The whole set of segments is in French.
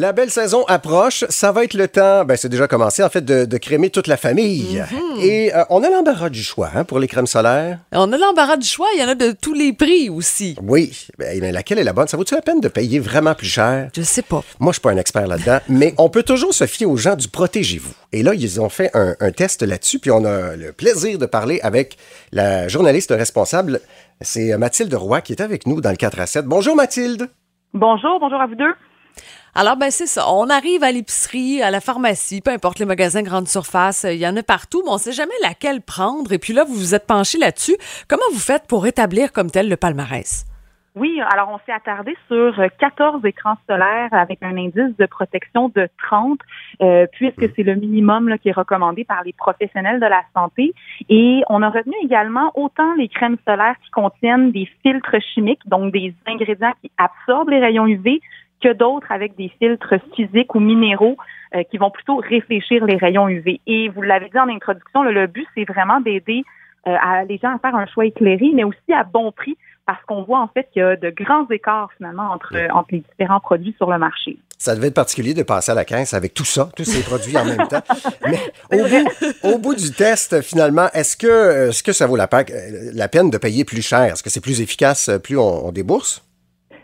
La belle saison approche. Ça va être le temps, ben c'est déjà commencé en fait, de, de crémer toute la famille. Mhm. Et euh, on a l'embarras du choix hein, pour les crèmes solaires. On a l'embarras du choix, il y en a de tous les prix aussi. Oui, ben, mais laquelle est la bonne? Ça vaut-tu la peine de payer vraiment plus cher? Je sais pas. Moi, je suis pas un expert là-dedans, mais on peut toujours se fier aux gens du Protégez-vous. Et là, ils ont fait un, un test là-dessus, puis on a le plaisir de parler avec la journaliste responsable. C'est Mathilde Roy qui est avec nous dans le 4 à 7. Bonjour Mathilde! Bonjour, bonjour à vous deux. Alors, ben c'est ça. On arrive à l'épicerie, à la pharmacie, peu importe les magasins grande surface, il y en a partout, mais on sait jamais laquelle prendre. Et puis là, vous vous êtes penché là-dessus. Comment vous faites pour établir comme tel le palmarès? Oui, alors on s'est attardé sur 14 écrans solaires avec un indice de protection de 30, euh, puisque c'est le minimum qui est recommandé par les professionnels de la santé. Et on a retenu également autant les crèmes solaires qui contiennent des filtres chimiques, donc des ingrédients qui absorbent les rayons UV, que d'autres avec des filtres physiques ou minéraux euh, qui vont plutôt réfléchir les rayons UV. Et vous l'avez dit en introduction, le but, c'est vraiment d'aider euh, à les gens à faire un choix éclairé, mais aussi à bon prix, parce qu'on voit en fait qu'il y a de grands écarts finalement entre, entre les différents produits sur le marché. Ça devait être particulier de passer à la caisse avec tout ça, tous ces produits en même temps. Mais au bout, au bout du test, finalement, est-ce que, est-ce que ça vaut la, pa- la peine de payer plus cher? Est-ce que c'est plus efficace plus on, on débourse?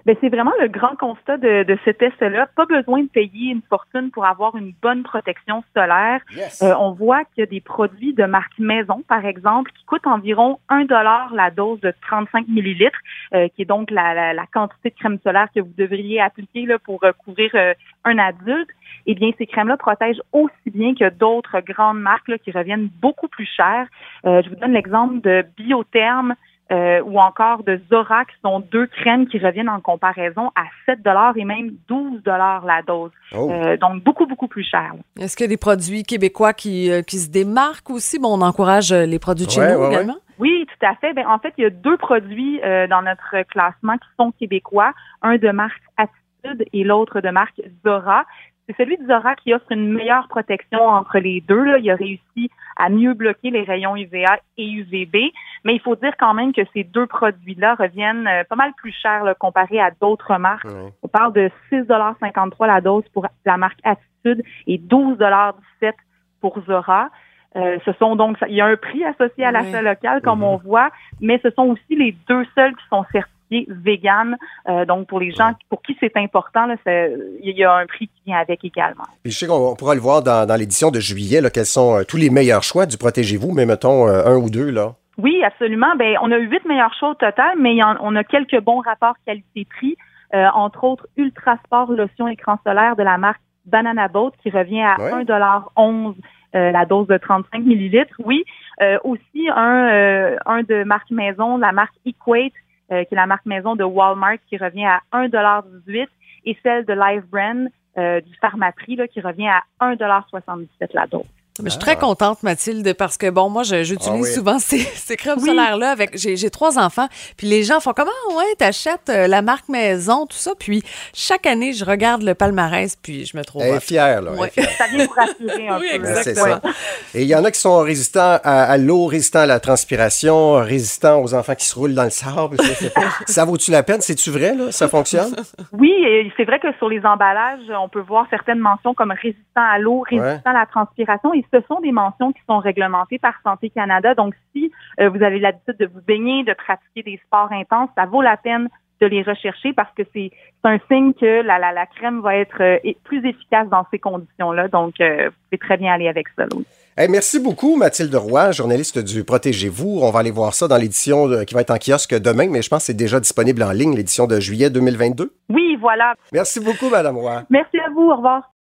Ben, c'est vraiment le grand constat de, de ce test-là. Pas besoin de payer une fortune pour avoir une bonne protection solaire. Yes. Euh, on voit qu'il y a des produits de marque maison, par exemple, qui coûtent environ 1 dollar la dose de 35 millilitres, euh, qui est donc la, la, la quantité de crème solaire que vous devriez appliquer là, pour euh, couvrir euh, un adulte. Eh bien, ces crèmes-là protègent aussi bien que d'autres grandes marques là, qui reviennent beaucoup plus chères. Euh, je vous donne l'exemple de Biotherm, euh, ou encore de Zora, qui sont deux crèmes qui reviennent en comparaison à 7 et même 12 la dose. Oh. Euh, donc, beaucoup, beaucoup plus cher. Est-ce qu'il y a des produits québécois qui, euh, qui se démarquent aussi? Bon, on encourage euh, les produits de chez Ouais, nous ouais, ouais. également. Oui, tout à fait. Ben, en fait, il y a deux produits euh, dans notre classement qui sont québécois, un de marque Attitude et l'autre de marque Zora. C'est celui de Zora qui offre une meilleure protection entre les deux. Là. Il a réussi à mieux bloquer les rayons UVA et UVB, mais il faut dire quand même que ces deux produits-là reviennent euh, pas mal plus cher là, comparé à d'autres marques. On parle de 6,53 la dose pour la marque Attitude et 12,17 pour Zora. Euh, ce sont donc, il y a un prix associé à l'achat local, comme Mhm. on voit, mais ce sont aussi les deux seuls qui sont certifiés vegan. Euh, donc, pour les gens pour qui c'est important, là, il y a un prix qui vient avec également. Je sais qu'on on pourra le voir dans, dans l'édition de juillet, là, quels sont euh, tous les meilleurs choix du Protégez-vous, mais mettons euh, un ou deux, là. Oui, absolument. Ben, on a huit meilleurs choix au total, mais on a quelques bons rapports qualité-prix, euh, entre autres Ultra Sport lotion écran solaire de la marque Banana Boat qui revient à Ouais. 1,11 euh, la dose de 35 millilitres. Oui, Euh, aussi un, un de marque maison, la marque Equate, euh, qui est la marque maison de Walmart qui revient à 1,18 et celle de Live Brand euh, du Pharmaprix là, qui revient à 1,77 la dose. Mais je suis très contente, Mathilde, parce que, bon, moi, je- j'utilise Ah oui. souvent ces, ces crèmes Oui. solaires-là avec. J'ai j'ai trois enfants, puis les gens font comment? Ouais, t'achètes euh, la marque maison, tout ça. Puis chaque année, je regarde le palmarès, puis je me trouve. Elle est fière, là. elle est Ouais. fière. Ça vient vous rassurer un Oui, peu. Ouais, c'est Exactement. ça. Et il y en a qui sont résistants à, à l'eau, résistants à la transpiration, résistants aux enfants qui se roulent dans le sable. ça vaut-tu la peine? C'est-tu vrai, là? Ça fonctionne? Oui, c'est vrai que sur les emballages, on peut voir certaines mentions comme résistant à l'eau, résistant à la transpiration, et ce sont des mentions qui sont réglementées par Santé Canada. Donc, si euh, vous avez l'habitude de vous baigner, de pratiquer des sports intenses, ça vaut la peine de les rechercher parce que c'est un signe que la, la, la crème va être euh, plus efficace dans ces conditions-là. Donc, euh, vous pouvez très bien aller avec ça. Hey, merci beaucoup, Mathilde Roy, journaliste du Protégez-vous. On va aller voir ça dans l'édition qui va être en kiosque demain, mais je pense que c'est déjà disponible en ligne, l'édition de juillet 2022. Oui, voilà. Merci beaucoup, Madame Roy. Merci à vous. Au revoir.